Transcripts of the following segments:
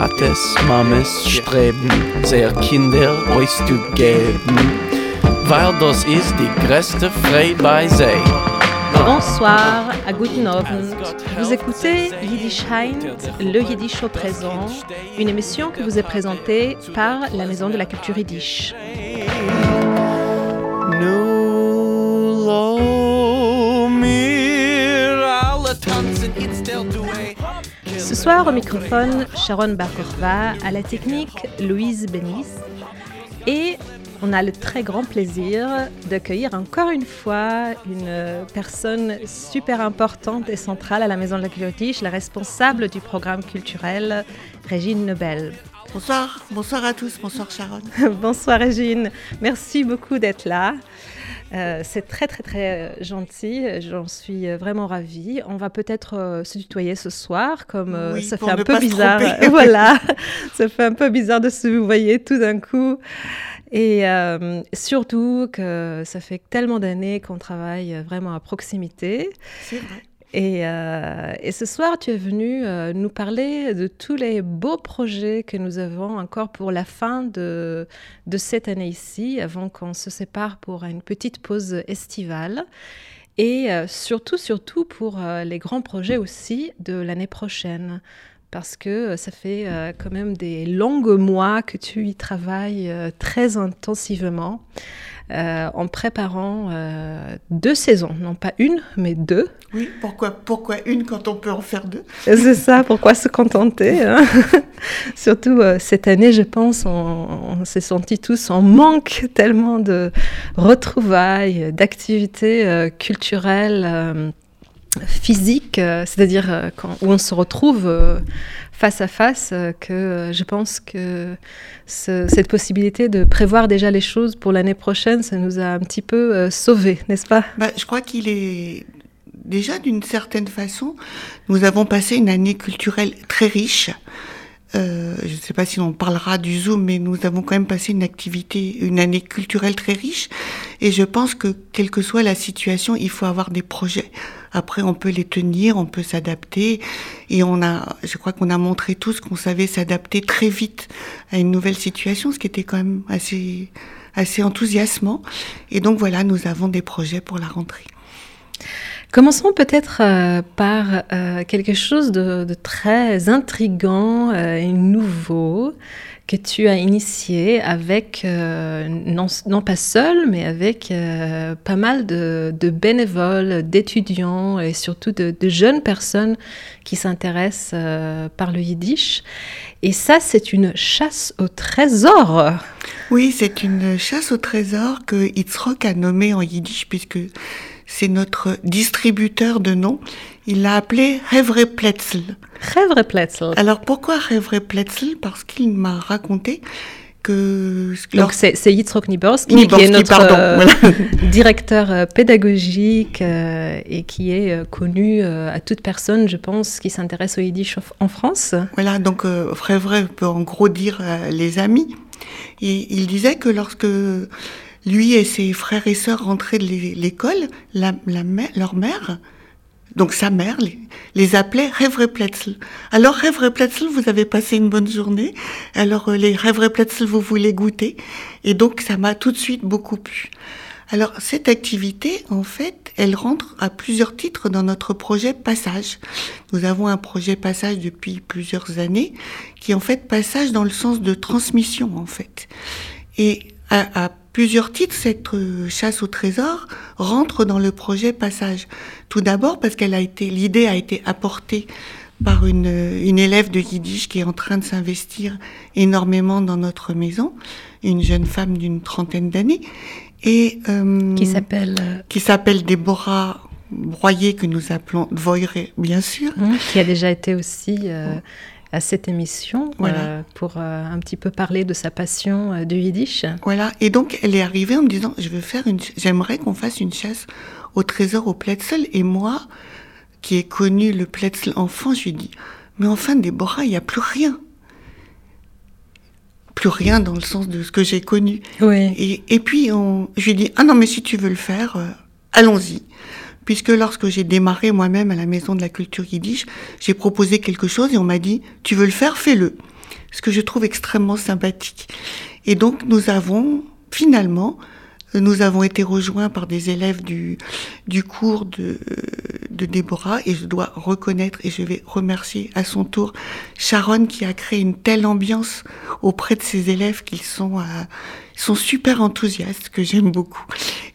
Tates, Mames streben, sehr Kinder euch zu geben, weil das ist die größte Freude bei sie. Bonsoir, à Guten Abend. Vous écoutez Yiddish Heint, le Yiddish au présent, une émission que vous est présentée par la Maison de la Culture Yiddish. Nu Ce soir, au microphone, Sharon Barkorva, à la technique, Louise Benis. Et on a le très grand plaisir d'accueillir encore une fois une personne super importante et centrale à la Maison de la Culture la responsable du programme culturel, Régine Nobel. Bonsoir, bonsoir à tous, bonsoir Sharon. Bonsoir Régine, merci beaucoup d'être là. Euh, c'est très très très euh, gentil, j'en suis euh, vraiment ravie. On va peut-être euh, se tutoyer ce soir, comme euh, Oui, ça fait un peu bizarre. voilà, ça fait un peu bizarre de se voyer tout d'un coup. Et euh, surtout que ça fait tellement d'années qu'on travaille vraiment à proximité. C'est vrai. Et, euh, et ce soir, tu es venu euh, nous parler de tous les beaux projets que nous avons encore pour la fin de, cette année ici, avant qu'on se sépare pour une petite pause estivale. Et euh, surtout, surtout pour les grands projets aussi de l'année prochaine. Parce que ça fait quand même des longs mois que tu y travailles très intensivement en préparant deux saisons, non pas une, mais deux. Oui, pourquoi, pourquoi une quand on peut en faire deux? C'est ça, pourquoi se contenter hein? Surtout euh, cette année, je pense, on, on s'est sentis tous en manque tellement de retrouvailles, d'activités euh, culturelles, euh, physiques, c'est-à-dire où on se retrouve face à face, que je pense que ce- cette possibilité de prévoir déjà les choses pour l'année prochaine, ça nous a un petit peu sauvés, n'est-ce pas? Bah, Je crois qu'il est déjà d'une certaine façon, nous avons passé une année culturelle très riche. Euh, je ne sais pas si on parlera du Zoom, mais nous avons quand même passé une activité, une année culturelle très riche. Et je pense que quelle que soit la situation, il faut avoir des projets. Après, on peut les tenir, on peut s'adapter. Et on a, je crois qu'on a montré tous qu'on savait s'adapter très vite à une nouvelle situation, ce qui était quand même assez, assez enthousiasmant. Et donc voilà, nous avons des projets pour la rentrée. Commençons peut-être euh, par euh, quelque chose de, très intrigant euh, et nouveau que tu as initié avec, non, pas seul, mais avec pas mal de, bénévoles, d'étudiants et surtout de, jeunes personnes qui s'intéressent par le yiddish. Et ça, c'est une chasse au trésor. Oui, c'est une chasse au trésor que Itzrock a nommée en yiddish puisque c'est notre distributeur de noms. Il l'a appelé Hevrepletzel. Rêverie-Pletzel. Alors pourquoi Hevrepletzel Parce qu'il m'a raconté que Donc c'est Yitzhak Niborski, qui est notre pardon, euh, voilà. directeur euh, pédagogique euh, et qui est euh, connu à toute personne, je pense, qui s'intéresse au yiddish en- France. Voilà, donc Frévray peut en gros dire les amis. Et il disait que lorsque lui et ses frères et sœurs rentraient de l'é- l'école, la, la leur mère, donc sa mère, les, les appelait Revrepletzel. Alors Revrepletzel, vous avez passé une bonne journée. Alors euh, les Revrepletzel, vous voulez goûter. Et donc ça m'a tout de suite beaucoup plu. Alors cette activité, en fait, elle rentre à plusieurs titres dans notre projet Passage. Nous avons un projet Passage depuis plusieurs années, qui est en fait Passage dans le sens de transmission, en fait. Et à, à plusieurs titres, cette euh, chasse au trésor rentre dans le projet Passage. Tout d'abord parce qu'elle a été, l'idée a été apportée par une, euh, une élève de Yiddish qui est en train de s'investir énormément dans notre maison, une jeune femme d'une trentaine d'années, et euh, Qui s'appelle, qui s'appelle Déborah Broyer, que nous appelons Voiré, bien sûr. hein, qui a déjà été aussi euh, à cette émission Voilà. euh, pour euh, un petit peu parler de sa passion euh, du yiddish. Voilà. Et donc, elle est arrivée en me disant, je veux faire une, j'aimerais qu'on fasse une chasse au trésor au Pletzel. Et moi, qui ai connu le Pletzel enfant, je lui dis, mais enfin, Déborah, il n'y a plus rien. Plus rien dans le sens de ce que j'ai connu. Oui. Et, et puis, on, je lui dit, ah non, mais si tu veux le faire, allons-y. Puisque lorsque j'ai démarré moi-même à la Maison de la Culture Yiddish, j'ai proposé quelque chose et on m'a dit, tu veux le faire, fais-le. ce que je trouve extrêmement sympathique. Et donc nous avons finalement nous avons été rejoints par des élèves du, du cours de, de Déborah et je dois reconnaître et je vais remercier à son tour Sharon qui a créé une telle ambiance auprès de ses élèves qu'ils sont, euh, sont super enthousiastes, que j'aime beaucoup.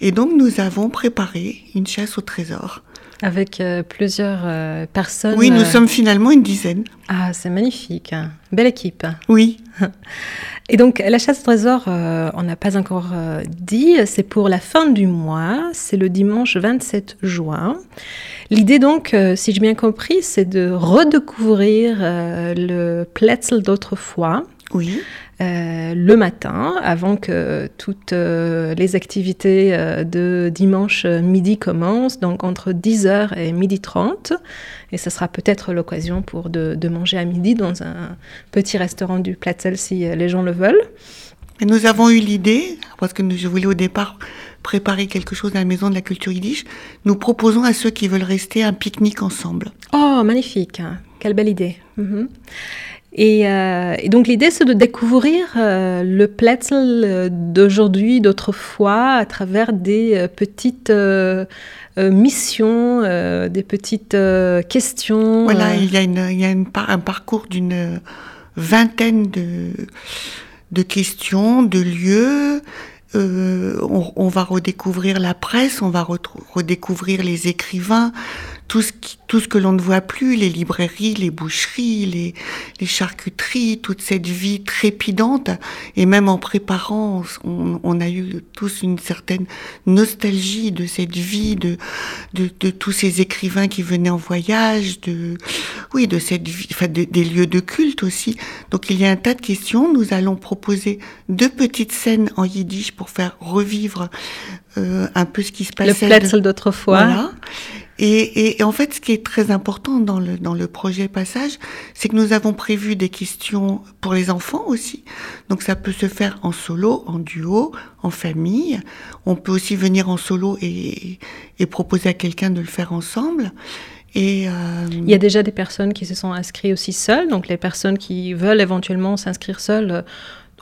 Et donc nous avons préparé une chasse au trésor. Avec euh, plusieurs euh, personnes. Oui, nous sommes finalement une dizaine. Ah, c'est magnifique. Belle équipe. Oui. Et donc, la chasse au trésor, euh, on n'a pas encore euh, dit, c'est pour la fin du mois, c'est le dimanche 27 juin. L'idée donc, euh, si j'ai bien compris, c'est de redécouvrir le Pletzel d'autrefois. Oui. Euh, le matin, avant que toutes euh, les activités euh, de dimanche midi commencent, donc entre 10h et midi 30. Et ce sera peut-être l'occasion pour de, de, manger à midi dans un petit restaurant du Platzel si les gens le veulent. Et nous avons eu l'idée, parce que je voulais au départ préparer quelque chose à la maison de la culture yiddish, nous proposons à ceux qui veulent rester un pique-nique ensemble. Oh, magnifique Quelle belle idée mm -hmm. Et, euh, et, donc l'idée, c'est de découvrir euh, le Pletzel d'aujourd'hui, d'autrefois, à travers des euh, petites missions, des petites questions. Voilà, il y a, une, il y a une, un parcours d'une vingtaine de, de questions, de lieux. On, on, va redécouvrir la presse, on va redécouvrir les écrivains, tout ce, qui, tout ce que l'on ne voit plus, les librairies, les boucheries, les, les, charcuteries, toute cette vie trépidante. Et même en préparant, on, on, a eu tous une certaine nostalgie de cette vie, de, de, de, tous ces écrivains qui venaient en voyage, de, oui, de cette vie, enfin, de, des lieux de culte aussi. Donc il y a un tas de questions. Nous allons proposer deux petites scènes en yiddish pour faire revivre euh, un peu ce qui se passait. Le Pletzel d'autrefois. Voilà. Et, et, et, en fait, ce qui est très important dans le, dans le projet Passage, c'est que nous avons prévu des questions pour les enfants aussi. Donc ça peut se faire en solo, en duo, en famille. On peut aussi venir en solo et, et proposer à quelqu'un de le faire ensemble. Et euh... Il y a déjà des personnes qui se sont inscrites aussi seules. Donc les personnes qui veulent éventuellement s'inscrire seules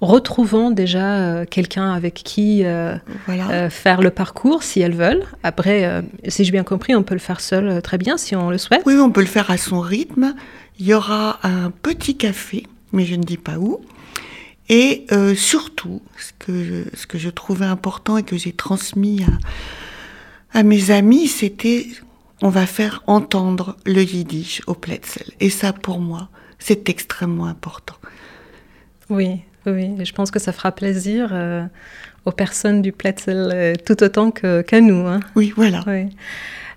retrouvant déjà euh, quelqu'un avec qui euh, voilà. euh, faire le parcours si elles veulent. Après, si j'ai bien compris, on peut le faire seul très bien si on le souhaite. Oui, on peut le faire à son rythme. Il y aura un petit café, mais je ne dis pas où. Et surtout, ce que, je, ce que je trouvais important et que j'ai transmis à, à mes amis, c'était on va faire entendre le yiddish au Pletzel. Et ça, pour moi, c'est extrêmement important. Oui, oui, je pense que ça fera plaisir euh, aux personnes du Pletzel euh, tout autant qu'à qu nous. Hein. Oui, voilà. Oui.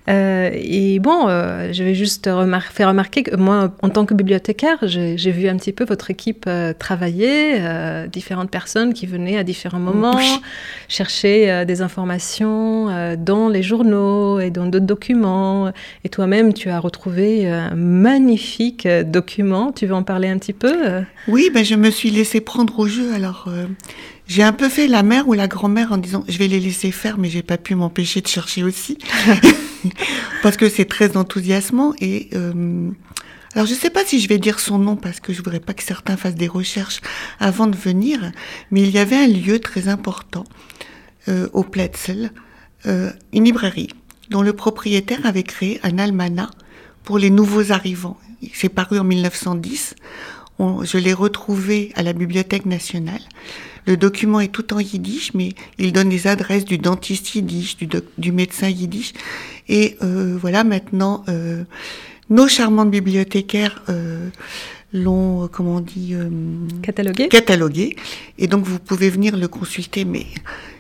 Euh, et bon, euh, je vais juste remar faire remarquer que moi, en tant que bibliothécaire, j'ai vu un petit peu votre équipe euh, travailler, différentes personnes qui venaient à différents moments chercher des informations dans les journaux et dans d'autres documents. Et toi-même, tu as retrouvé un magnifique document. Tu veux en parler un petit peu? Oui, ben, je me suis laissé prendre au jeu. Alors, j'ai un peu fait la mère ou la grand-mère en disant je vais les laisser faire, mais j'ai pas pu m'empêcher de chercher aussi. parce que c'est très enthousiasmant. Et euh, alors, je sais pas si je vais dire son nom parce que je voudrais pas que certains fassent des recherches avant de venir, mais il y avait un lieu très important euh, au Pletzel, euh, une librairie dont le propriétaire avait créé un almanach pour les nouveaux arrivants. C'est paru en 1910. On, je l'ai retrouvé à la Bibliothèque nationale. Le document est tout en yiddish, mais il donne les adresses du dentiste yiddish, du, du médecin yiddish. Et euh, voilà, maintenant, euh, nos charmantes bibliothécaires euh, l'ont, comment on dit, euh, catalogué. catalogué. Et donc, vous pouvez venir le consulter, mais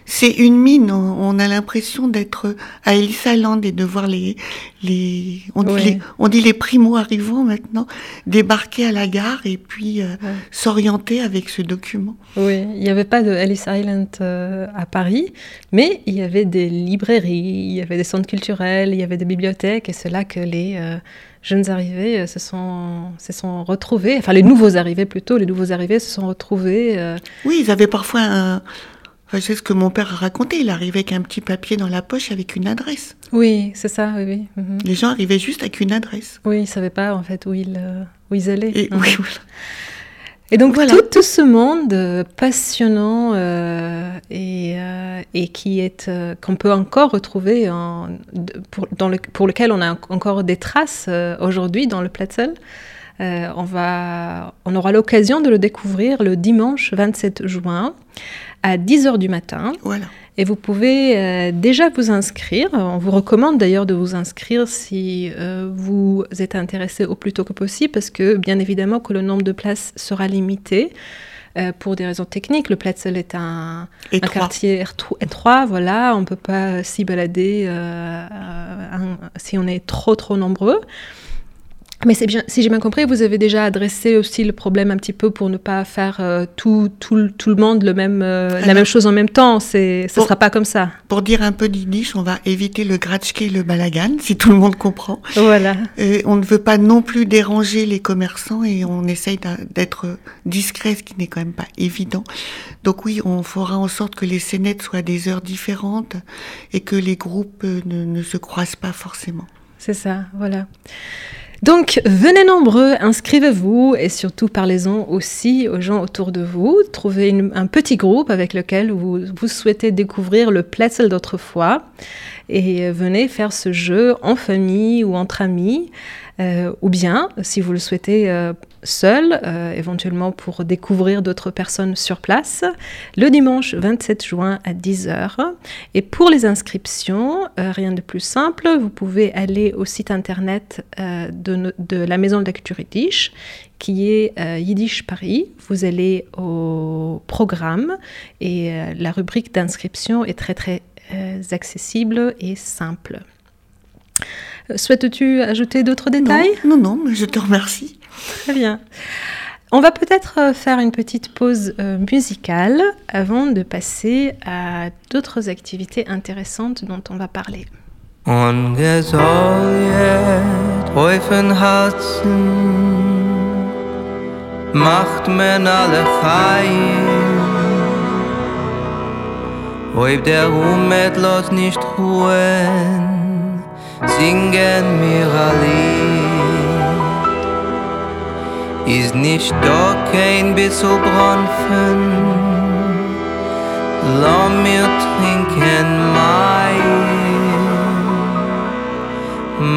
c'est une mine. On a l'impression d'être à Ellis Island et de voir les, les, on dit, les, on dit les primo-arrivants maintenant débarquer à la gare et puis euh, Ouais. s'orienter avec ce document. Oui, il n'y avait pas de Ellis Island euh, à Paris, mais il y avait des librairies, il y avait des centres culturels, il y avait des bibliothèques, et c'est là que les euh, jeunes arrivés se, sont, se sont retrouvés, enfin les nouveaux arrivés plutôt, les nouveaux arrivés se sont retrouvés. Oui, ils avaient parfois un. Enfin, c'est ce que mon père a raconté. Il arrivait avec un petit papier dans la poche avec une adresse. Oui, c'est ça, oui, oui. mhm. Les gens arrivaient juste avec une adresse. Oui, ils ne savaient pas en fait où ils, euh, où ils allaient. Et Mhm. oui, voilà. Et donc tout, ce monde euh, passionnant euh, et, euh, et, qui est qu'on peut encore retrouver en, pour, dans le, pour lequel on a encore des traces aujourd'hui dans le Platzel, on, va, on aura l'occasion de le découvrir le dimanche 27 juin à 10h du matin. Voilà. Et vous pouvez euh, déjà vous inscrire. On vous recommande d'ailleurs de vous inscrire si euh, vous êtes intéressé au plus tôt que possible, parce que bien évidemment que le nombre de places sera limité. Euh, pour des raisons techniques, le Platzel est un, un quartier étroit, voilà, on ne peut pas s'y balader si on est trop trop nombreux. Mais bien, si j'ai bien compris, vous avez déjà adressé aussi le problème un petit peu pour ne pas faire euh, tout, tout, tout, le monde le même, euh, la même chose en même temps. Ce ne sera pas comme ça. Pour dire un peu d'Yiddish, on va éviter le gratschke et le balagan, si tout le monde comprend. Voilà. Et on ne veut pas non plus déranger les commerçants et on essaye d'être discret, ce qui n'est quand même pas évident. Donc oui, on fera en sorte que les scénettes soient des heures différentes et que les groupes euh, ne, ne se croisent pas forcément. C'est ça, voilà. Donc, venez nombreux, inscrivez-vous et surtout parlez-en aussi aux gens autour de vous. Trouvez un petit groupe avec lequel vous, souhaitez découvrir le Pletzel d'autrefois et venez faire ce jeu en famille ou entre amis. Euh, ou bien, si vous le souhaitez euh, seul, euh, éventuellement pour découvrir d'autres personnes sur place, le dimanche 27 juin à 10h. Et pour les inscriptions, rien de plus simple, vous pouvez aller au site internet de, de, la Maison de la Culture Yiddish, qui est Yiddish Paris. Vous allez au programme et la rubrique d'inscription est très très accessible et simple. Souhaites-tu ajouter d'autres détails? Non, non, mais je te remercie. Très bien. On va peut-être euh, faire une petite pause euh, musicale avant de passer à d'autres activités intéressantes dont on va parler. Ist nicht da kein bisschen Bronfen Lass mir trinken mein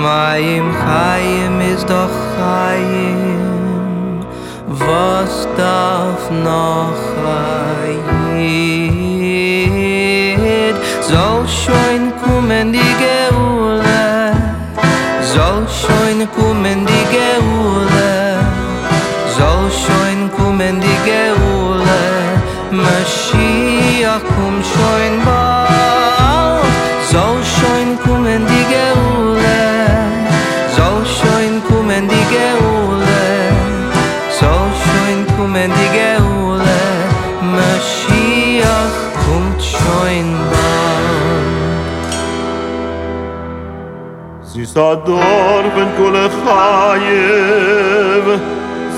Mein Chaim ist doch Chaim. Was darf noch Chaim? Soll schon kommen die schoin kumen die Sador ben kule chayev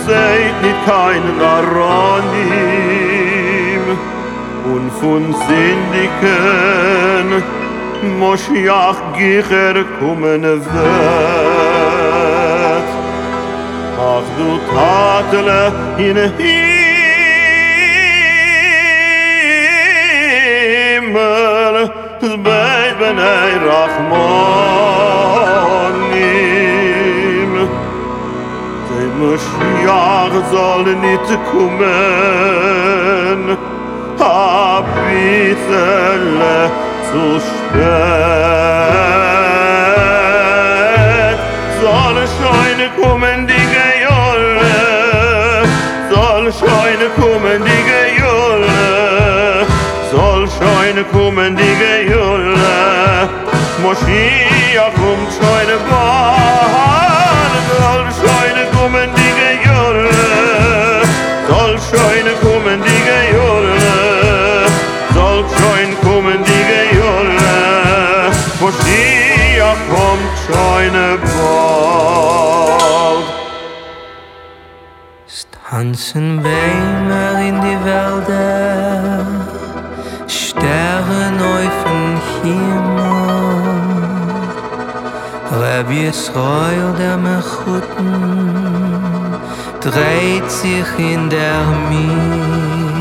Seid nit kein Aronim. Un fun sindiken Moshiach gicher kumen vet Ach du tatele in himmel zbeit benei er rachmonim Zey Moshiach soll nit kumen a bitele zu spät. Soll scheine kumen kommen die gejolle Mashiach kommt scheine bahn soll scheine kommen die gejolle soll scheine kommen die gejolle soll scheine kommen die gejolle Mashiach kommt scheine bald Tanzen Weimer in die Wälder Himmel Rabbi Israel der Mechuten dreht sich in der Miet.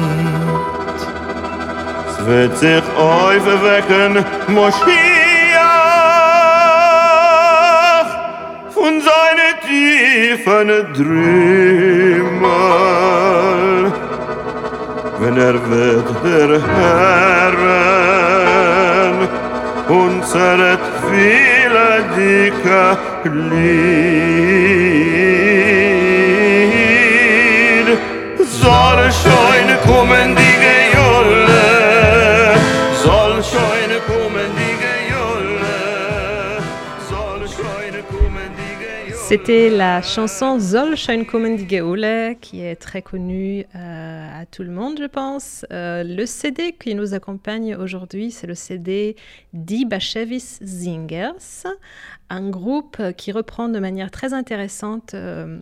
Es wird sich aufwecken, Moschiach, von seinen tiefen Trümmern. Wenn er wird der Herren, انثرت في لديك لي C'était la chanson Zoll Schein kommen die Geole qui est très connue euh, à tout le monde, je pense. Euh, le CD qui nous accompagne aujourd'hui, c'est le CD Die Bashevis Singers, un groupe qui reprend de manière très intéressante euh,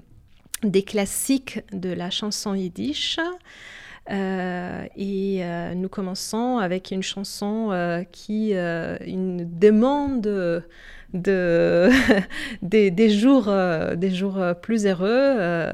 des classiques de la chanson yiddish. Et nous commençons avec une chanson qui une demande de, des, des jours, euh, des jours euh, plus heureux. Euh,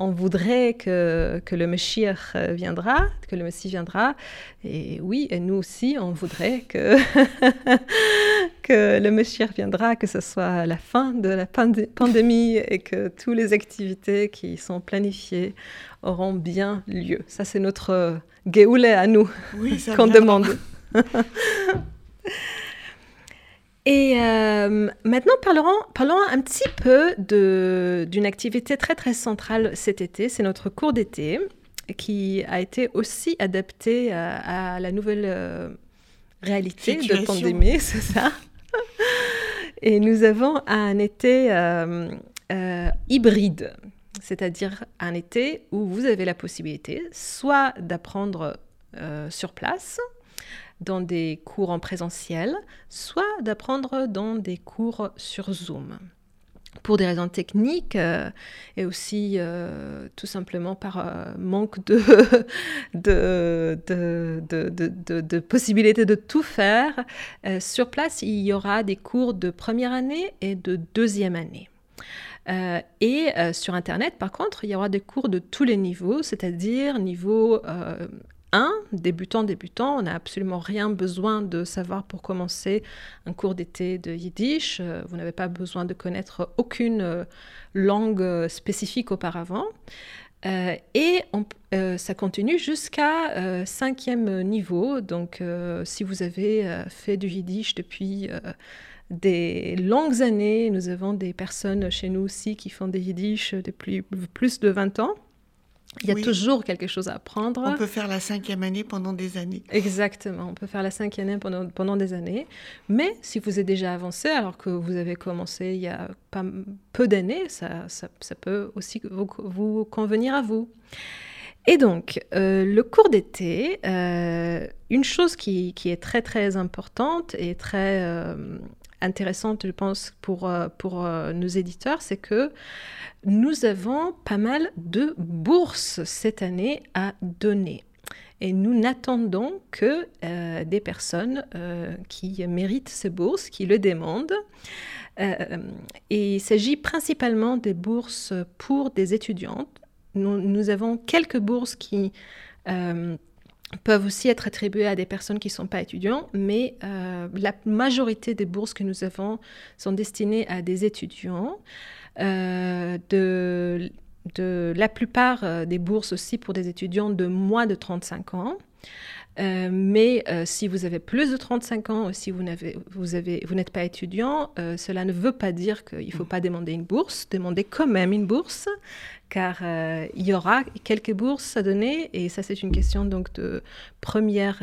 on voudrait que, que le Messie viendra, que le Messie viendra. Et oui, et nous aussi, on voudrait que, que le Messie viendra, que ce soit la fin de la pandé- pandémie et que toutes les activités qui sont planifiées auront bien lieu. Ça, c'est notre Geoule à nous Oui, qu'on demande. Et euh, maintenant, parlons, parlons un petit peu d'une activité très très centrale cet été. C'est notre cours d'été qui a été aussi adapté à, à la nouvelle euh, réalité de pandémie, c'est ça? Et nous avons un été euh, euh, hybride, c'est-à-dire un été où vous avez la possibilité soit d'apprendre euh, sur place, dans des cours en présentiel, soit d'apprendre dans des cours sur Zoom. Pour des raisons techniques euh, et aussi euh, tout simplement par euh, manque de, de, de, possibilité de tout faire, sur place, il y aura des cours de première année et de deuxième année. Et sur Internet, par contre, il y aura des cours de tous les niveaux, c'est-à-dire niveau 1, débutant, débutant, on n'a absolument rien besoin de savoir pour commencer un cours d'été de yiddish. Euh, Vous n'avez pas besoin de connaître aucune euh, langue euh, spécifique auparavant. Et ça continue jusqu'à cinquième niveau. Donc, si vous avez fait du yiddish depuis des longues années, nous avons des personnes chez nous aussi qui font des yiddish depuis plus de 20 ans. Il y a Oui. toujours quelque chose à apprendre. On peut faire la cinquième année pendant des années. Exactement, on peut faire la cinquième année pendant, pendant des années. Mais si vous êtes déjà avancé, alors que vous avez commencé il y a pas peu d'années, ça, ça, ça peut aussi vous, vous convenir à vous. Et donc, euh, le cours d'été, euh, une chose qui, qui est très très importante et très euh, intéressante, je pense, pour, euh, pour euh, nos éditeurs, c'est que nous avons pas mal de bourses cette année à donner. Et nous n'attendons que euh, des personnes qui méritent ces bourses, qui le demandent. Et il s'agit principalement des bourses pour des étudiantes. Nous, avons quelques bourses qui peuvent aussi être attribuées à des personnes qui ne sont pas étudiants, mais euh, la majorité des bourses que nous avons sont destinées à des étudiants. Euh, de, la plupart euh, des bourses aussi pour des étudiants de moins de 35 ans. Euh, mais euh, si vous avez plus de 35 ans ou si vous n'avez- vous avez- vous n'êtes pas étudiant, euh, cela ne veut pas dire qu'il ne faut pas demander une bourse. Demandez quand même une bourse, car il y aura quelques bourses à donner. Et ça, c'est une question donc de première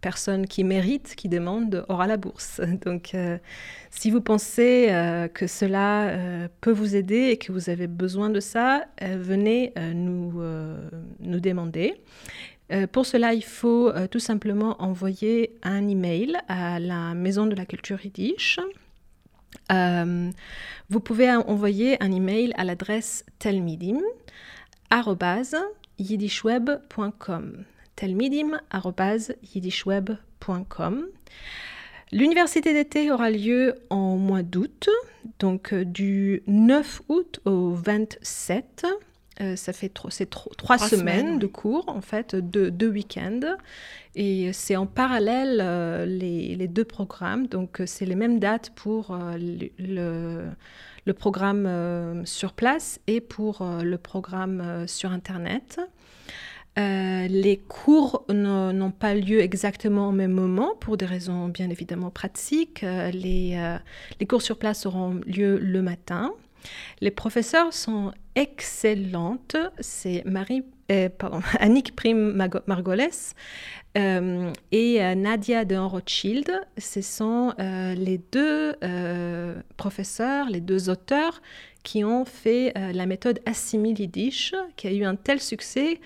personne qui mérite, qui demande, aura la bourse. Donc, euh, si vous pensez euh, que cela euh, peut vous aider et que vous avez besoin de ça, venez nous, nous demander. Euh, pour cela, il faut euh, tout simplement envoyer un email à la Maison de la Culture Yiddish. Euh, vous pouvez en- envoyer un email à l'adresse telmidim yiddishweb.com telmidim yiddishweb.com L'université d'été aura lieu en mois d'août, donc du 9 août au 27. Euh, ça fait tro- c'est tro- Trois trois, semaines, semaines, de cours, en fait, deux, deux week-ends. Et c'est en parallèle euh, les, les deux programmes. Donc, euh, c'est les mêmes dates pour euh, le, programme sur place et pour le programme sur Internet. Euh, les cours n'ont pas lieu exactement au même moment pour des raisons bien évidemment pratiques. Euh, les, euh, les cours sur place auront lieu le matin. Les professeurs sont excellentes. C'est Marie, euh, pardon, Annick Prime Margoles euh, et euh, Nadia de Rothschild. Ce sont euh, les deux professeurs, les deux auteurs qui ont fait la méthode Assimil Yiddish, qui a eu un tel succès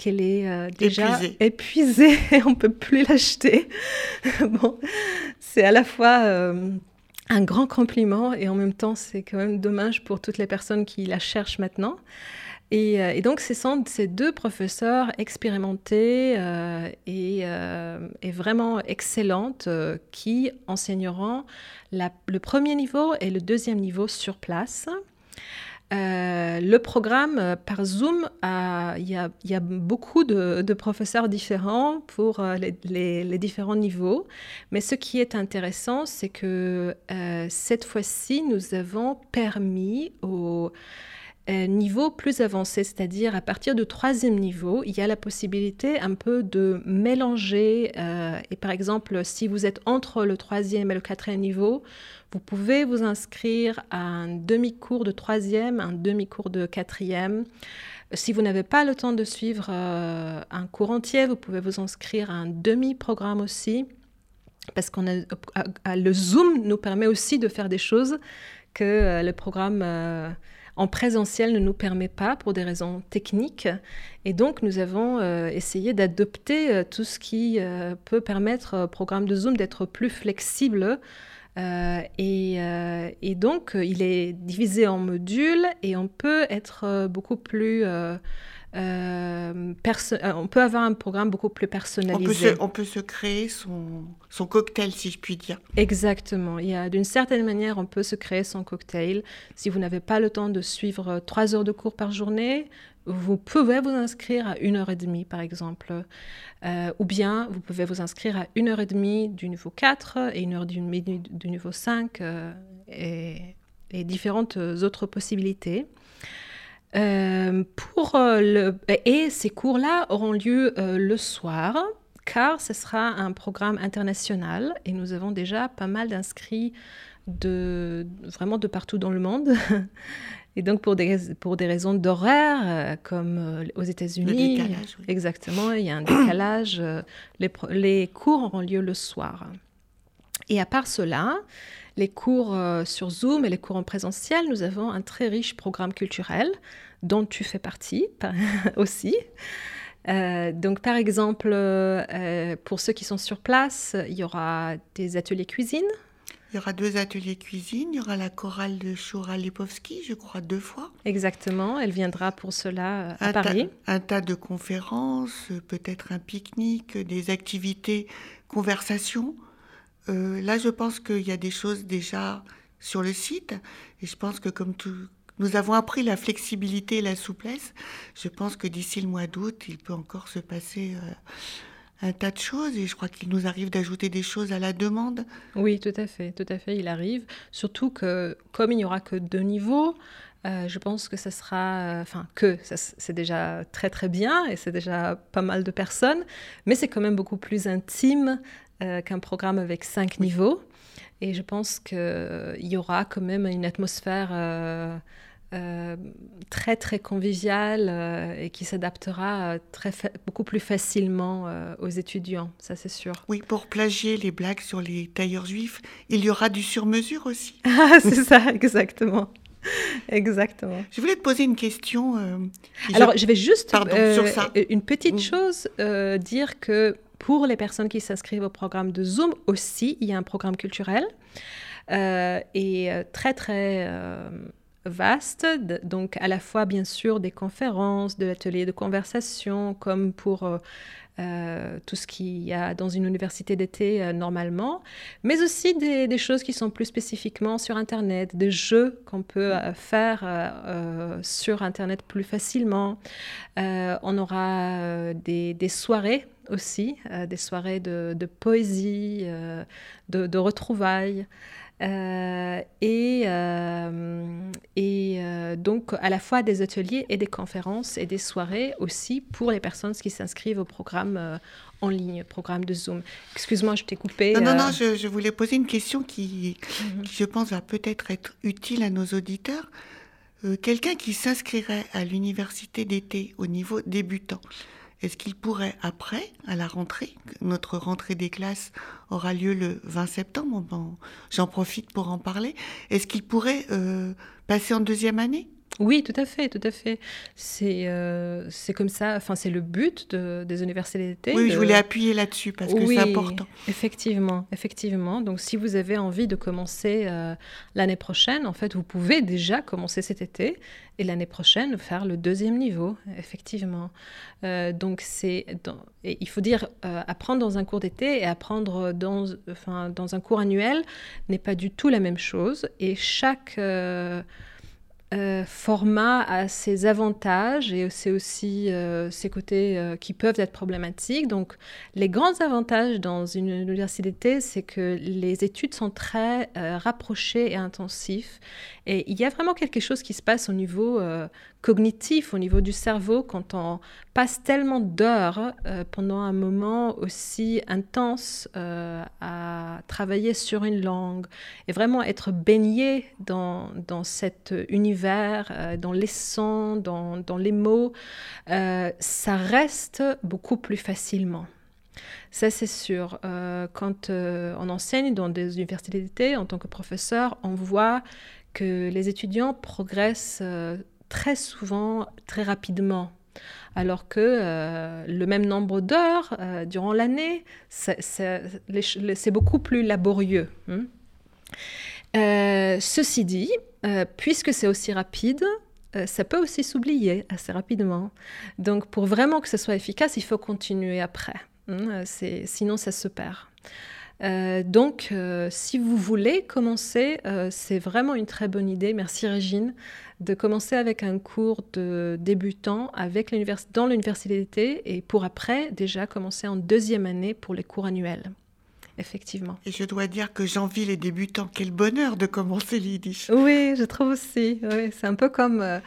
qu'elle est euh, déjà Épuisée. épuisée et on peut plus l'acheter. bon, c'est à la fois euh, un grand compliment et en même temps c'est quand même dommage pour toutes les personnes qui la cherchent maintenant. Et, euh, donc, ce sont ces deux professeurs expérimentés euh, et, euh, et vraiment excellentes euh, qui enseigneront le premier niveau et le deuxième niveau sur place. Euh, le programme euh, par Zoom, a- il y, a, beaucoup de, professeurs différents pour euh, les, les- différents niveaux. Mais ce qui est intéressant, c'est que euh, cette fois-ci, nous avons permis aux euh, niveaux plus avancés, c'est-à-dire à partir du troisième niveau, il y a la possibilité un peu de mélanger. euh, et par exemple, si vous êtes entre le troisième et le quatrième niveau, vous pouvez vous inscrire à un demi-cours de troisième, un demi-cours de quatrième. Si vous n'avez pas le temps de suivre euh, un cours entier, vous pouvez vous inscrire à un demi-programme aussi. Parce que le Zoom nous permet aussi de faire des choses que le programme en présentiel ne nous permet pas pour des raisons techniques. Et donc, nous avons euh, essayé d'adopter euh, tout ce qui euh, peut permettre au programme de Zoom d'être plus flexible. Et, et, donc, il est divisé en modules et on peut être beaucoup plus... euh, on peut avoir un programme beaucoup plus personnalisé. On peut se, on peut se créer son, son, cocktail, si je puis dire. Exactement. D'une certaine manière, on peut se créer son cocktail. Si vous n'avez pas le temps de suivre trois heures de cours par journée, vous pouvez vous inscrire à une heure et demie, par exemple. Euh, ou bien, vous pouvez vous inscrire à une heure et demie du niveau 4 et une heure et demie du, du niveau 5 euh, et, et, différentes autres possibilités. Euh, pour le, et ces cours-là auront lieu euh, le soir, car ce sera un programme international et nous avons déjà pas mal d'inscrits de, vraiment de partout dans le monde. Et donc, pour des, pour des raisons d'horaire, euh, comme euh, aux États-Unis, oui. exactement, il y a un décalage. euh, les, les, cours auront lieu le soir. Et à part cela, les cours euh, sur Zoom et les cours en présentiel, nous avons un très riche programme culturel dont tu fais partie aussi. Euh, donc, par exemple, euh, pour ceux qui sont sur place, il y aura des ateliers cuisine. Il y aura deux ateliers cuisine. Il y aura la chorale de Shura Lipovski, je crois, deux fois. Exactement. Elle viendra pour cela à un Paris. Un tas de conférences, peut-être un pique-nique, des activités, conversations. Euh, là, je pense qu'il y a des choses déjà sur le site. Et je pense que comme tout, nous avons appris la flexibilité et la souplesse, je pense que d'ici le mois d'août, il peut encore se passer euh, un tas de choses. Et je crois qu'il nous arrive d'ajouter des choses à la demande. Oui, tout à fait, tout à fait, il arrive. Surtout que comme il n'y aura que deux niveaux, euh, je pense que ça sera, enfin que c'est déjà très très bien et c'est déjà pas mal de personnes, mais c'est quand même beaucoup plus intime euh, qu'un programme avec cinq oui. niveaux. Et je pense qu'il y aura quand même une atmosphère euh, euh, très très conviviale et qui s'adaptera très beaucoup plus facilement aux étudiants, ça c'est sûr. Oui, pour plagier les blagues sur les tailleurs juifs, il y aura du sur-mesure aussi. Ah, c'est ça, exactement. Exactement. Je voulais te poser une question. Alors, je, je vais juste Pardon, sur ça. une petite chose dire que pour les personnes qui s'inscrivent au programme de Zoom aussi, il y a un programme culturel euh, et très très vaste, de- donc à la fois bien sûr des conférences, de l'atelier de conversation, comme pour euh, euh, tout ce qu'il y a dans une université d'été euh, normalement, mais aussi des, choses qui sont plus spécifiquement sur Internet, des jeux qu'on peut euh, faire euh, euh, sur Internet plus facilement. Euh, on aura euh, des soirées aussi, euh, des soirées de, de poésie, euh, de, de retrouvailles. Euh, et euh, et euh, donc à la fois des ateliers et des conférences et des soirées aussi pour les personnes qui s'inscrivent au programme en ligne, programme de Zoom. Excuse-moi, je t'ai coupé. Non, non, non, je, je voulais poser une question qui, Mhm. qui, je pense, va peut-être être utile à nos auditeurs. Quelqu'un qui s'inscrirait à l'université d'été au niveau débutant, est-ce qu'il pourrait, après, à la rentrée, notre rentrée des classes aura lieu le 20 septembre, bon, j'en profite pour en parler, est-ce qu'il pourrait euh, passer en deuxième année? Oui, tout à fait, tout à fait. C'est euh, c'est comme ça, enfin c'est le but de- des universités d'été. Oui, de- je voulais appuyer là-dessus parce que Oui, c'est important. Effectivement, effectivement. Donc, si vous avez envie de commencer euh, l'année prochaine, en fait, vous pouvez déjà commencer cet été et l'année prochaine faire le deuxième niveau, effectivement. Euh, donc, c'est, il faut dire, apprendre dans un cours d'été et apprendre dans, enfin, dans un cours annuel n'est pas du tout la même chose. Et chaque euh, format a ses avantages et c'est aussi euh, ses côtés euh, qui peuvent être problématiques. Donc, les grands avantages dans une université c'est que les études sont très rapprochées et intensives. Et il y a vraiment quelque chose qui se passe au niveau cognitif, au niveau du cerveau, quand on passe tellement d'heures euh, pendant un moment aussi intense euh, à travailler sur une langue et vraiment être baigné dans, dans cet univers, euh, dans les sons, dans, dans les mots, ça reste beaucoup plus facilement. Ça, c'est sûr. Quand on enseigne dans des universités en tant que professeur, on voit que les étudiants progressent très souvent, très rapidement. Alors que euh, le même nombre d'heures euh, durant l'année, c'est- beaucoup plus laborieux. hein. Euh, ceci dit, puisque c'est aussi rapide, ça peut aussi s'oublier assez rapidement. Donc, pour vraiment que ce soit efficace, il faut continuer après. hein, sinon, ça se perd. Donc, si vous voulez commencer, c'est vraiment une très bonne idée. Merci Régine de commencer avec un cours de débutant avec dans l'université et pour après déjà commencer en deuxième année pour les cours annuels. Effectivement. Et je dois dire que j'envie les débutants. Quel bonheur de commencer l'Yiddish. Oui, je trouve aussi. Oui, c'est un peu comme euh,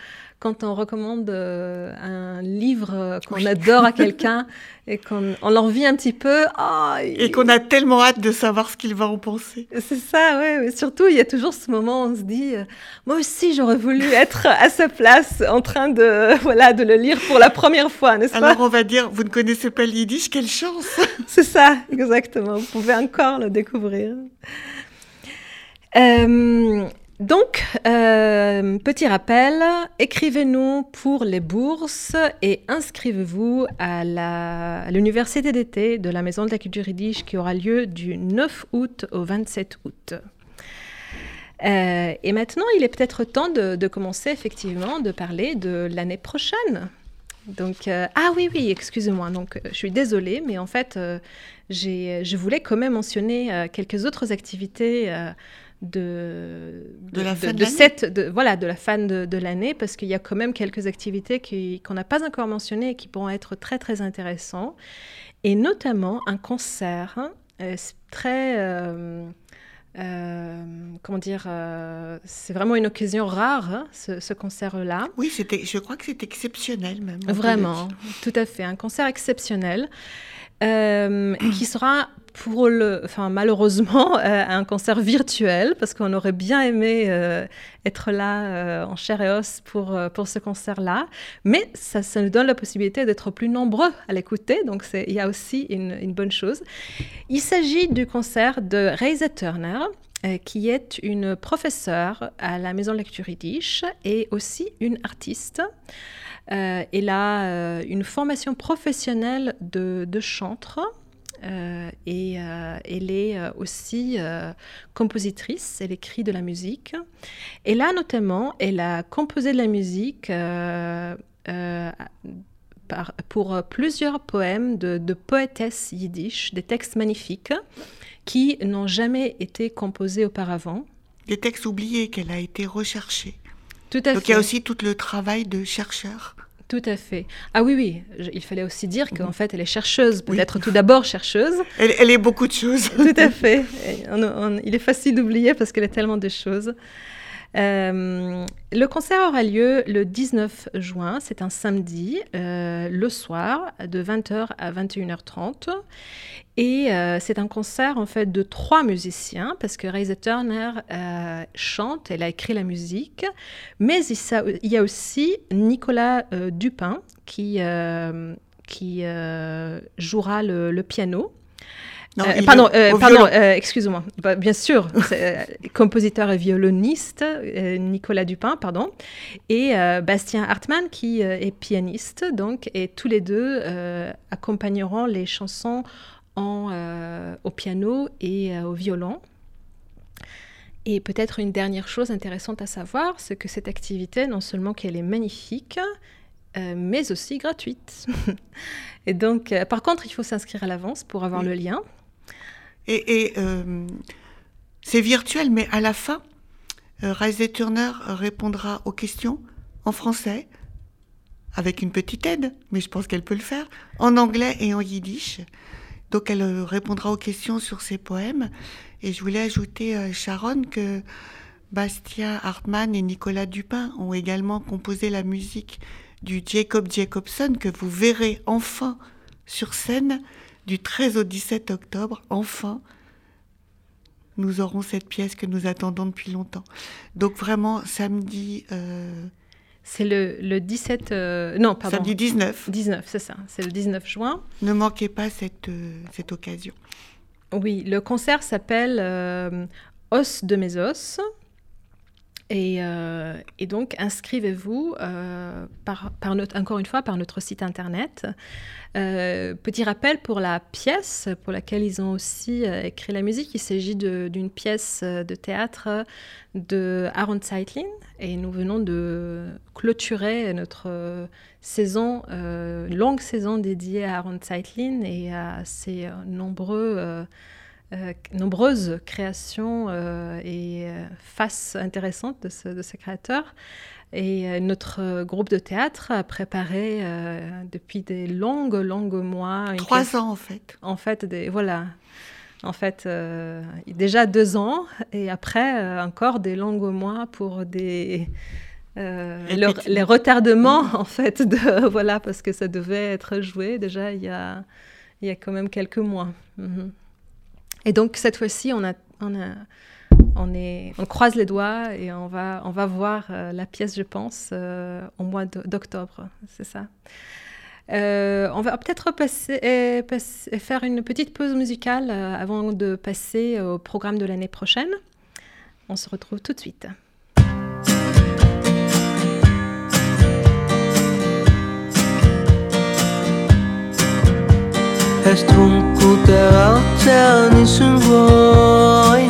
quand on recommande euh, un livre euh, qu'on Oui. adore à quelqu'un et qu'on on l'envie un petit peu. Oh, Et qu'on a tellement hâte de savoir ce qu'il va en penser. C'est ça, oui. Surtout, il y a toujours ce moment où on se dit, euh, moi aussi, j'aurais voulu être à sa place, en train de, voilà, de le lire pour la première fois, n'est-ce pas? Alors on va dire, vous ne connaissez pas le Yiddish, quelle chance C'est ça, exactement. Vous pouvez encore le découvrir. Euh, donc, euh, petit rappel, écrivez-nous pour les bourses et inscrivez-vous à l'université d'été de la Maison de la Culture Yiddish qui aura lieu du 9 août au 27 août. Euh, et maintenant, il est peut-être temps de, commencer effectivement de parler de l'année prochaine. Donc, euh, ah oui, oui, excusez-moi. Donc, je suis désolée, mais en fait, je voulais quand même mentionner quelques autres activités de, De la fin de de l'année. cette, de, voilà, de la fin de, de l'année, parce qu'il y a quand même quelques activités qui- qu'on n'a pas encore mentionnées et qui pourront être très, très intéressantes. Et notamment un concert hein, euh, c'est très... euh, euh, comment dire, euh, c'est vraiment une occasion rare, hein, ce, ce concert-là. Oui, c'était, je crois que c'est exceptionnel même. Vraiment, tout à fait. Un concert exceptionnel euh, qui sera pour malheureusement, euh, un concert virtuel parce qu'on aurait bien aimé euh, être là euh, en chair et os pour, pour ce concert-là. Mais ça, ça nous donne la possibilité d'être plus nombreux à l'écouter, donc il y a aussi une, bonne chose. Il s'agit du concert de Reisa Turner, qui est une professeure à la Maison Lecture Yiddish et aussi une artiste. Elle a une formation professionnelle de, de chantre. Euh, et euh, elle est euh, aussi euh, compositrice, elle écrit de la musique. Et là, notamment, elle a composé de la musique par- pour plusieurs poèmes de, de poétesses yiddish, des textes magnifiques qui n'ont jamais été composés auparavant. Des textes oubliés qu'elle a été recherchée. Tout à Donc il fait. y a aussi tout le travail de chercheur. Tout à fait. Ah oui, oui, je- il fallait aussi dire qu'en fait, elle est chercheuse, Oui. peut-être tout d'abord chercheuse. Elle, elle est beaucoup de choses. Tout à fait. Et on- on- il est facile d'oublier parce qu'elle a tellement de choses. Euh, le concert aura lieu le 19 juin, c'est un samedi, euh, le soir, de 20h à 21h30. Et euh, c'est un concert en fait de trois musiciens parce que Reise Turner euh, chante, elle a écrit la musique, mais il, y a aussi Nicolas euh, Dupin qui, qui jouera le- le piano. Non, Euh, pardon, euh, pardon euh, excuse-moi. Bah, bien sûr, compositeur et violoniste, Nicolas Dupin, pardon, et Bastien Hartmann qui est pianiste, donc, et tous les deux accompagneront les chansons en, euh, au piano et euh, au violon. Et peut-être une dernière chose intéressante à savoir, c'est que cette activité, non seulement qu'elle est magnifique, euh, mais aussi gratuite. et donc, par contre, il faut s'inscrire à l'avance pour avoir Oui. le lien. Et, et, c'est virtuel, mais à la fin, Reise Turner répondra aux questions en français, avec une petite aide, mais je pense qu'elle peut le faire, en anglais et en yiddish. Donc elle euh, répondra aux questions sur ses poèmes. Et je voulais ajouter, euh, Sharon, que Bastien Hartmann et Nicolas Dupin ont également composé la musique du Jacob Jacobson que vous verrez enfin sur scène du 13 au 17 octobre. Enfin, nous aurons cette pièce que nous attendons depuis longtemps. Donc vraiment, samedi, euh, C'est le, le 17... euh, non, pardon. samedi 19, 19, c'est ça. C'est le 19 juin. ne manquez pas cette, euh, cette occasion. Oui, le concert s'appelle euh, Os de mes os. Et, euh, et donc, inscrivez-vous, euh, encore une fois, par notre site internet. Euh, petit rappel pour la pièce pour laquelle ils ont aussi écrit la musique. Il s'agit d'une pièce de théâtre de Aaron Zeitlin. Et nous venons de clôturer notre saison, euh, longue saison dédiée à Aaron Zeitlin et à ses nombreux... euh, nombreuses créations euh, et euh, faces intéressantes de ce, de ce créateur. Et notre groupe de théâtre a préparé depuis des longues, longues mois. Trois ans en fait. En fait, des, voilà. En fait, euh, déjà deux ans et après euh, encore des longues mois pour des euh, le- les retardements en fait de voilà parce que ça devait être joué déjà il y a il y a quand même quelques mois. Mhm. Et donc cette fois-ci, on est, on croise les doigts et on va, on va voir euh, la pièce, je pense, euh, au mois d'octobre, c'est ça. Euh, on va peut-être faire une petite pause musicale avant de passer au programme de l'année prochaine. On se retrouve tout de suite. Es trunku der Altern ist ein Wein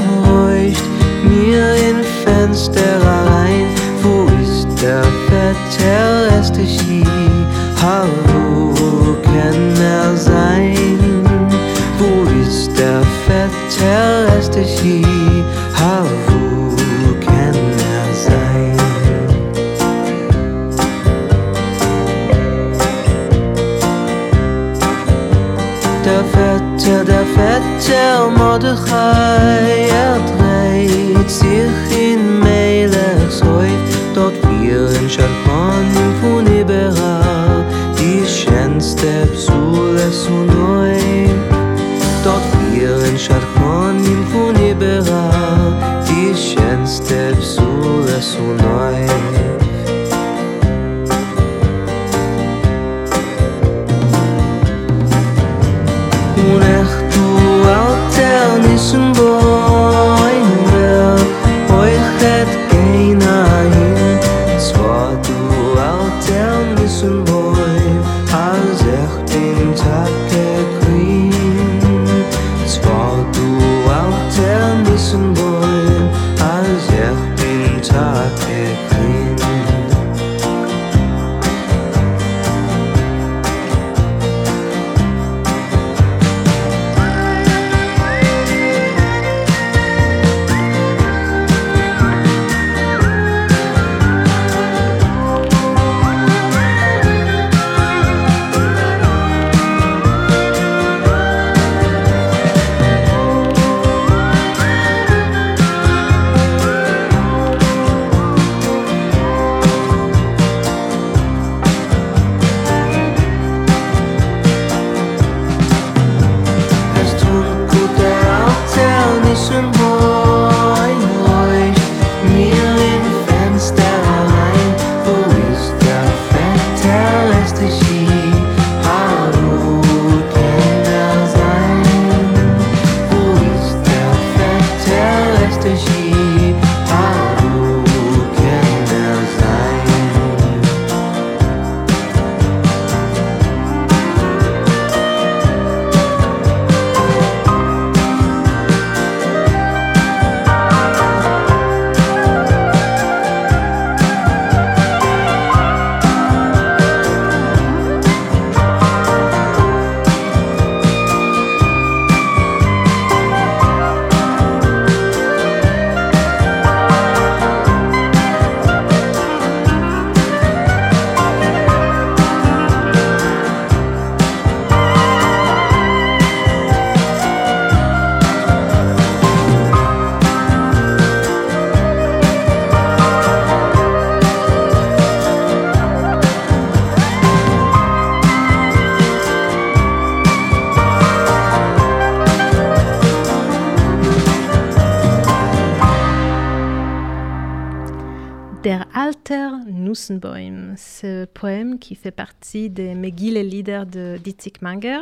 Ce poème qui fait partie des Megille Lieder de Dietrich Manger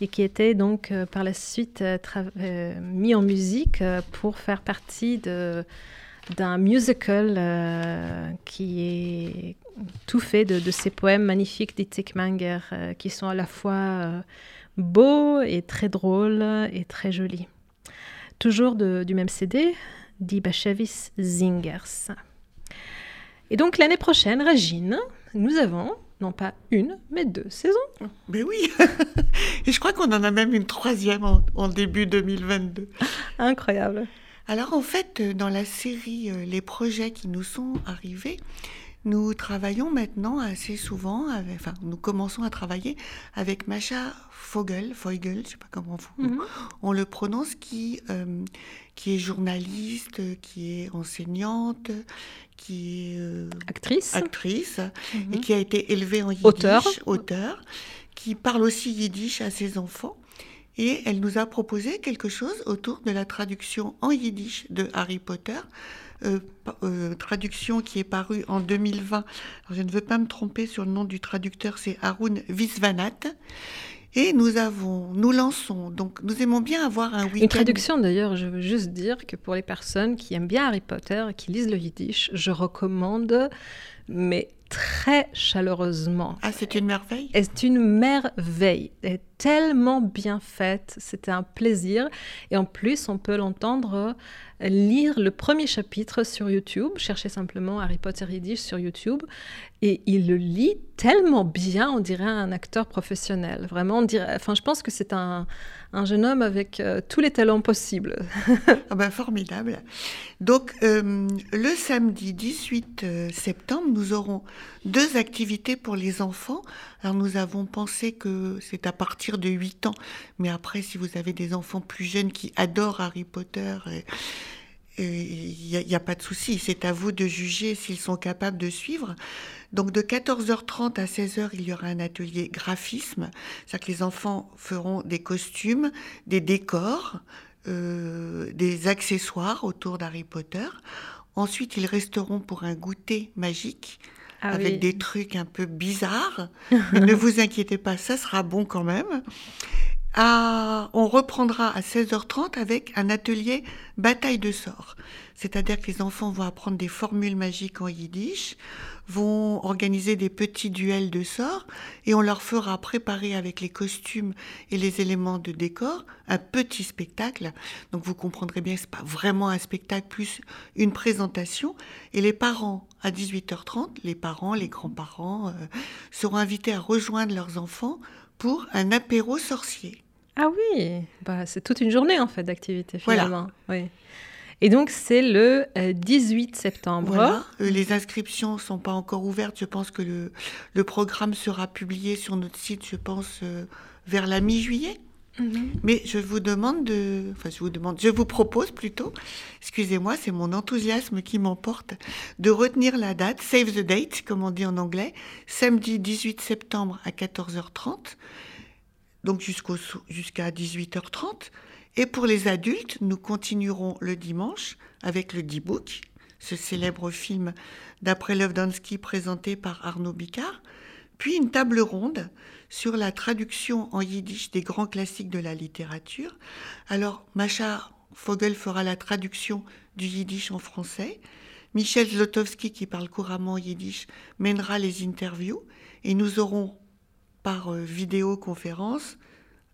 et qui était donc euh, par la suite euh, euh, mis en musique pour faire partie d'un musical qui est tout fait de, ces poèmes magnifiques d'Dietrich Manger qui sont à la fois beaux et très drôles et très jolis. Toujours du même CD, Die Bashevis Zingers. Et donc l'année prochaine, Régine, nous avons non pas une, mais deux saisons. Mais oui Et je crois qu'on en a même une troisième en, en début 2022. Incroyable. Alors en fait, euh, dans la série euh, Les projets qui nous sont arrivés, nous travaillons maintenant assez souvent, avec- enfin nous commençons à travailler avec Masha Fogel, je sais pas comment vous, Mhm. on le prononce, qui, euh, qui est journaliste, qui est enseignante, qui est euh, Actrice. actrice Mhm. et qui a été élevée en yiddish, Auteur. auteur, qui parle aussi yiddish à ses enfants. Et elle nous a proposé quelque chose autour de la traduction en yiddish de Harry Potter, euh, euh, traduction qui est parue en 2020. Alors, je ne veux pas me tromper sur le nom du traducteur, c'est Arun Visvanat. Et nous avons, nous lançons, donc nous aimons bien avoir un week-end. Une traduction d'ailleurs, je veux juste dire que pour les personnes qui aiment bien Harry Potter et qui lisent le yiddish, je recommande, mais très chaleureusement. Ah, c'est une merveille. C'est une merveille. Tellement bien faite. C'était un plaisir. Et en plus, on peut l'entendre euh, lire le premier chapitre sur YouTube. Cherchez simplement Harry Potter Yiddish sur YouTube. Et il le lit tellement bien, on dirait un acteur professionnel. Vraiment, on dirait. Enfin, je pense que c'est un, un jeune homme avec euh, tous les talents possibles. Ah ben, formidable. Donc, euh, le samedi 18 euh, septembre, nous aurons deux activités pour les enfants. Nous avons pensé que c'est à partir de 8 ans, mais après, si vous avez des enfants plus jeunes qui adorent Harry Potter, il n'y a pas de souci. C'est à vous de juger s'ils sont capables de suivre. Donc, de 14h30 à 16h, il y aura un atelier graphisme. C'est-à-dire que les enfants feront des costumes, des décors, euh, des accessoires autour d'Harry Potter. Ensuite, ils resteront pour un goûter magique Ah avec oui. des trucs un peu bizarres. Mais ne vous inquiétez pas, ça sera bon quand même. À- on reprendra à 16h30 avec un atelier bataille de sorts. C'est-à-dire que les enfants vont apprendre des formules magiques en yiddish, vont organiser des petits duels de sorts et on leur fera préparer avec les costumes et les éléments de décor un petit spectacle. Donc vous comprendrez bien que c'est pas vraiment un spectacle plus une présentation et les parents à 18h30, les parents, les grands-parents euh, seront invités à rejoindre leurs enfants pour un apéro sorcier. Ah oui, bah, c'est toute une journée en fait d'activité Voilà. finalement. Oui. Et donc c'est le euh, 18 septembre. Voilà. Euh, les inscriptions sont pas encore ouvertes. Je pense que le, le programme sera publié sur notre site, je pense, euh, vers la mi-juillet. Mhm. Mais je vous demande je vous propose plutôt, excusez-moi, c'est mon enthousiasme qui m'emporte, de retenir la date, save the date, comme on dit en anglais, samedi 18 septembre à 14h30, donc jusqu'à 18h30. Et pour les adultes, nous continuerons le dimanche avec le D-Book, ce célèbre film d'après Lovdansky présenté par Arnaud Bicard, puis une table ronde sur la traduction en yiddish des grands classiques de la littérature. Alors, Macha Fogel fera la traduction du yiddish en français. Michel Zlotowski, qui parle couramment yiddish, mènera les interviews. Et nous aurons par euh, vidéoconférence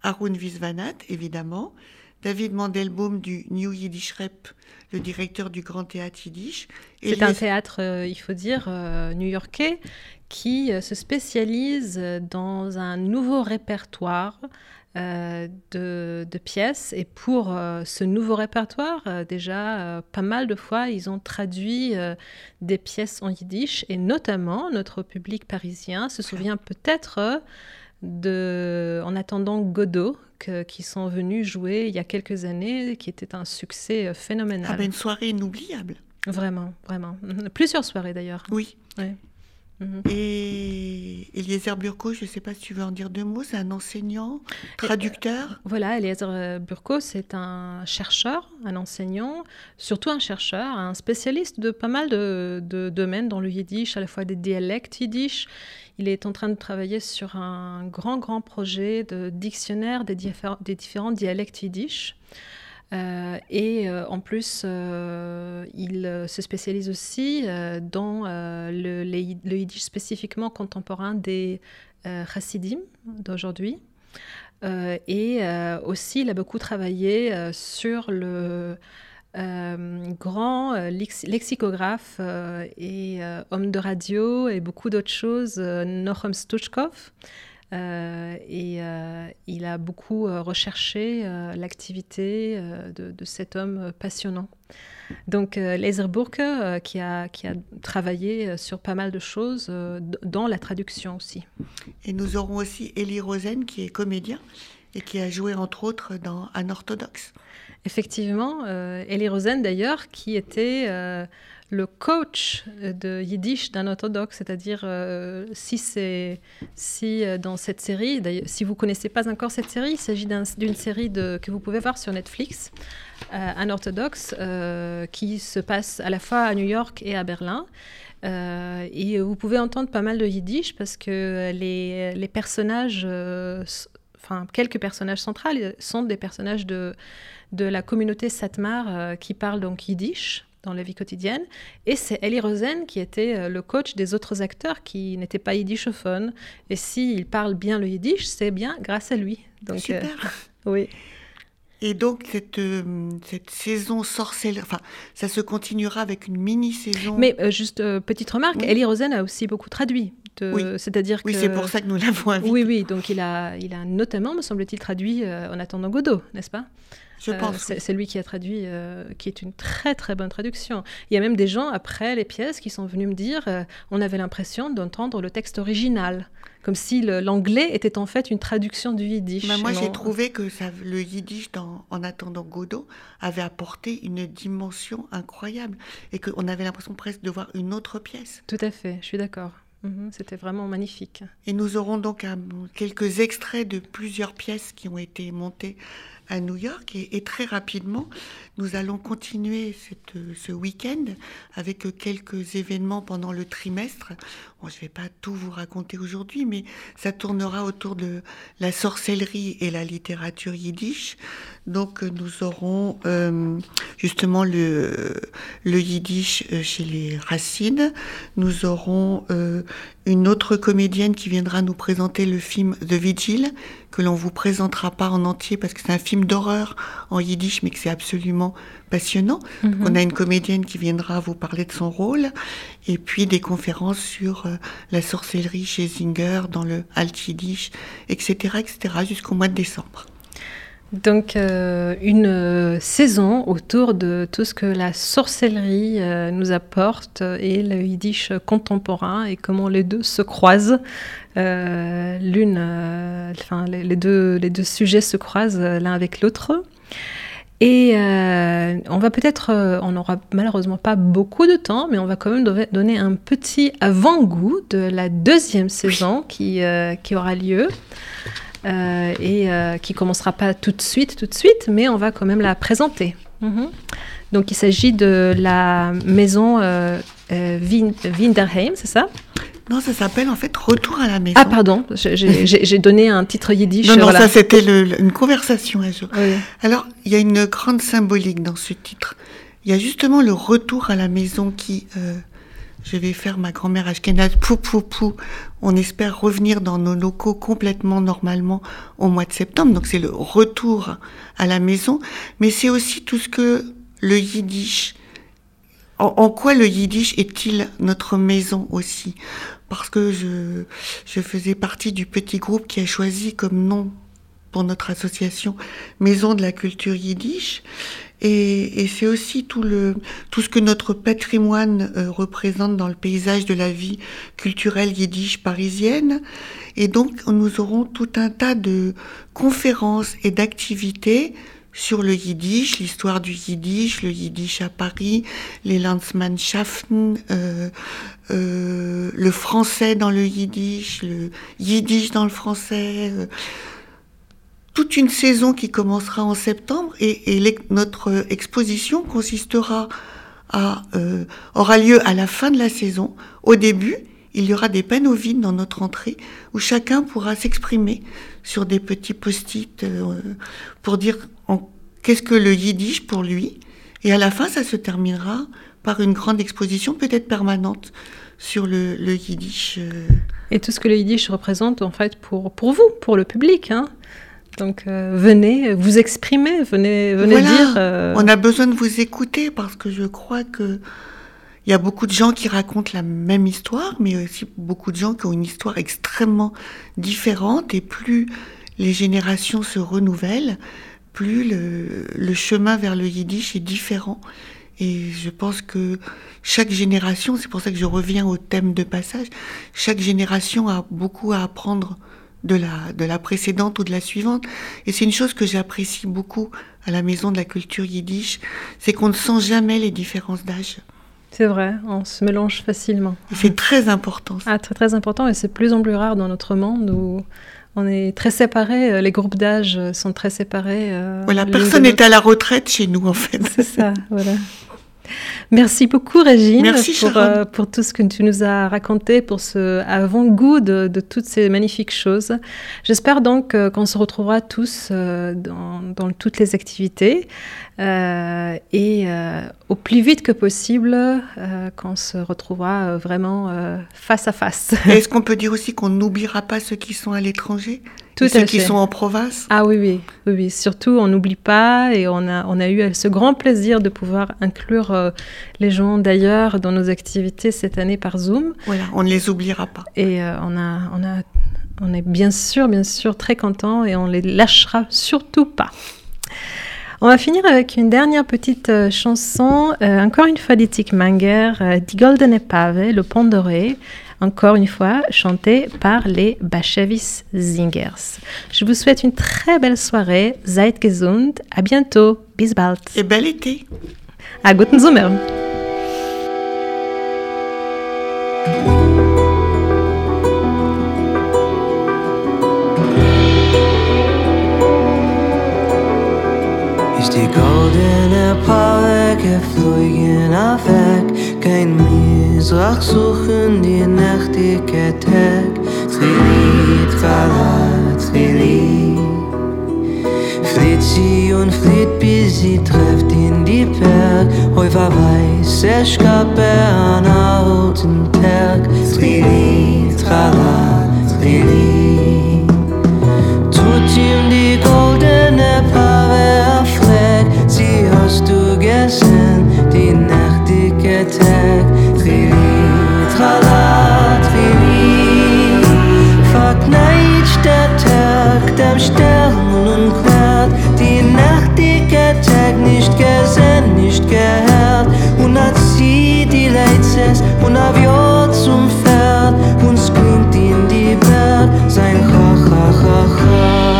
Arun Visvanat, évidemment, David Mandelbaum du New Yiddish Rep, le directeur du Grand Théâtre Yiddish. C'est un théâtre, euh, il faut dire, euh, new-yorkais qui euh, se spécialise dans un nouveau répertoire euh, de, de pièces. Et pour euh, ce nouveau répertoire, euh, déjà, pas mal de fois, ils ont traduit des pièces en yiddish. Et notamment, notre public parisien se souvient peut-être de En attendant Godot, que- qui sont venus jouer il y a quelques années, qui était un succès phénoménal. Ah ben, une soirée inoubliable. Vraiment, vraiment. Plusieurs soirées d'ailleurs. Oui. Ouais. Mhm. Et Eliezer Burko, je ne sais pas si tu veux en dire deux mots, c'est un enseignant, traducteur? Voilà, Eliezer Burko, c'est un chercheur, un enseignant, surtout un chercheur, un spécialiste de pas mal de, de domaines dans le yiddish, à la fois des dialectes yiddish. Il est en train de travailler sur un grand, grand projet de dictionnaire des, diffé- des différents dialectes yiddish. Euh, et euh, en plus, euh, il se spécialise aussi dans le, le yiddish spécifiquement contemporain des chassidim d'aujourd'hui. Et aussi, il a beaucoup travaillé sur le grand lex- lexicographe et homme de radio et beaucoup d'autres choses, Nochum Stuchkov. Euh, et euh, il a beaucoup euh, recherché l'activité de, de cet homme passionnant. Donc, Laser Burke, euh, qui, a, qui a travaillé sur pas mal de choses, dans la traduction aussi. Et nous aurons aussi Elie Rosen, qui est comédien et qui a joué entre autres dans Un orthodoxe. Effectivement, euh, Elie Rosen d'ailleurs, qui était euh, le coach de Yiddish d'un orthodoxe, c'est-à-dire euh, si c'est si euh, dans cette série, si vous connaissez pas encore cette série, il s'agit d'un- d'une série que vous pouvez voir sur Netflix, euh, un orthodoxe euh, qui se passe à la fois à New York et à Berlin. Euh, et vous pouvez entendre pas mal de yiddish parce que les, les personnages, euh, enfin quelques personnages centraux sont des personnages de, de la communauté Satmar euh, qui parlent donc yiddish dans la vie quotidienne. Et c'est Elie Rosen qui était euh, le coach des autres acteurs qui n'étaient pas yiddishophones. Et s'il parle bien le yiddish, c'est bien grâce à lui. Donc, euh, Super. oui. Et donc cette, euh, cette saison sorcellerie, enfin ça se continuera avec une mini-saison. Mais euh, juste euh, petite remarque, Oui. Elie Rosen a aussi beaucoup traduit. Oui. C'est-à-dire oui, que c'est pour ça que nous l'avons invité. Oui, oui, donc il a, il a notamment, me semble-t-il, traduit En attendant Godot, n'est-ce pas? Je Euh, pense. c'est lui qui a traduit, euh, qui est une très très bonne traduction. Il y a même des gens après les pièces qui sont venus me dire, euh, on avait l'impression d'entendre le texte original, comme si le- l'anglais était en fait une traduction du yiddish. Bah, moi, j'ai trouvé que ça, le yiddish, dans, en attendant Godot, avait apporté une dimension incroyable et qu'on avait l'impression presque de voir une autre pièce. Tout à fait, je suis d'accord. Mhm, C'était vraiment magnifique. Et nous aurons donc un- quelques extraits de plusieurs pièces qui ont été montées à New York. Et, très rapidement, nous allons continuer ce week-end avec quelques événements pendant le trimestre. Je ne vais pas tout vous raconter aujourd'hui, mais ça tournera autour de la sorcellerie et la littérature yiddish. Donc nous aurons euh, justement le, le yiddish euh, chez les racines. Nous aurons euh, une autre comédienne qui viendra nous présenter le film The Vigil, que l'on vous présentera pas en entier parce que c'est un film d'horreur en yiddish, mais que c'est absolument passionnant. Mhm. On a une comédienne qui viendra vous parler de son rôle, et puis des conférences sur euh, la sorcellerie chez Zinger, dans le Alt Yiddish, etc., etc., jusqu'au mois de décembre. Donc euh, une euh, saison autour de tout ce que la sorcellerie euh, nous apporte et le yiddish contemporain et comment les deux se croisent. L'une, enfin les, les deux, les deux sujets se croisent l'un avec l'autre. Et euh, on va peut-être, euh, on n'aura malheureusement pas beaucoup de temps, mais on va quand même donner- donner un petit avant-goût de la deuxième saison qui, euh, qui aura lieu euh, et euh, qui commencera pas tout de suite, tout de suite, mais on va quand même la présenter. Mhm. Donc il s'agit de la maison euh, euh, Win- Winderheim, c'est ça? Non, ça s'appelle en fait Retour à la maison. Ah pardon, j'ai- j'ai j'ai- j'ai donné un titre yiddish. non, non, voilà. ça c'était le- le- une conversation un jour. Oui. Alors, il y a une grande symbolique dans ce titre. Il y a justement le retour à la maison qui, euh, je vais faire ma grand-mère ashkénaze, pou pou pou. On espère revenir dans nos locaux complètement normalement au mois de septembre. Donc c'est le retour à la maison, mais c'est aussi tout ce que le yiddish. En, en quoi le yiddish est-il notre maison aussi? Parce que je, je faisais partie du petit groupe qui a choisi comme nom pour notre association Maison de la culture yiddish. Et, et c'est aussi tout, le, tout ce que notre patrimoine euh, représente dans le paysage de la vie culturelle yiddish parisienne. Et donc, nous aurons tout un tas de conférences et d'activités sur le yiddish, l'histoire du yiddish, le yiddish à Paris, les Landsmannschaften, euh, euh, le français dans le yiddish, le yiddish dans le français. euh, toute une saison qui commencera en septembre et, notre exposition consistera euh, aura lieu à la fin de la saison. Au début, il y aura des panneaux vides dans notre entrée où chacun pourra s'exprimer sur des petits post-it euh, pour dire qu'est-ce que le yiddish pour lui. Et à la fin, ça se terminera par une grande exposition, peut-être permanente, sur le, yiddish. euh. Et tout ce que le yiddish représente, en fait, pour, pour vous, pour le public. hein. Donc, euh, venez vous exprimer, venez, venez Voilà. dire. euh, On a besoin de vous écouter parce que je crois que il y a beaucoup de gens qui racontent la même histoire, mais aussi beaucoup de gens qui ont une histoire extrêmement différente. Et plus les générations se renouvellent, plus le, le chemin vers le yiddish est différent. Et je pense que chaque génération, c'est pour ça que je reviens au thème de passage, chaque génération a beaucoup à apprendre de la, de la précédente ou de la suivante. Et c'est une chose que j'apprécie beaucoup à la Maison de la Culture Yiddish, c'est qu'on ne sent jamais les différences d'âge. C'est vrai, on se mélange facilement. C'est très important. ça. Ah, très très important et c'est de plus en plus rare dans notre monde où on est très séparés, euh, les groupes d'âge sont très séparés. euh, Voilà, personne n'est à la retraite chez nous, en fait. C'est ça, voilà. Merci beaucoup, Régine, Merci, pour, Sharon. euh, pour tout ce que tu nous as raconté, pour ce avant-goût de, de toutes ces magnifiques choses. J'espère donc euh, qu'on se retrouvera tous euh, dans, dans toutes les activités et au plus vite que possible, qu'on se retrouvera vraiment face à face. Est-ce qu'on peut dire aussi qu'on n'oubliera pas ceux qui sont à l'étranger? Tout et ceux qui fait. sont en province Ah oui, oui, oui, oui. Surtout, on n'oublie pas et on a, on a eu ce grand plaisir de pouvoir inclure euh, les gens d'ailleurs dans nos activités cette année par Zoom. Voilà, on ne les oubliera pas. Et euh, on, a, on, a, on est bien sûr, bien sûr très contents et on les lâchera surtout pas. On va finir avec une dernière petite euh, chanson, encore une fois d'Itik Manger, Die Goldene Pave, le pont doré, encore une fois chantée par les Bashevis Singers. Je vous souhaite une très belle soirée, seid gesund, à bientôt, bis bald. Et bel été À guten Sommer. Die goldene Paare geflogen auf weg Kein Misrach suchen die nächtige Tag. Trili, trala, trili Flieht sie und flieht bis sie trifft in die Berg. Häufer weiß, es gab an alten Tag. Trili, trala, trili hast du gesehen, die nächtige Tag. Trili, trala, trili, verkneitscht der Tag dem Stern und klärt, die nächtige Tag nicht gesehen, nicht gehört. Und hat sie die Leitzes und auf Jod zum Pferd, uns klingt in die Berg sein Ha, ha, ha, ha.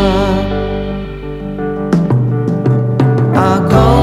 A goldener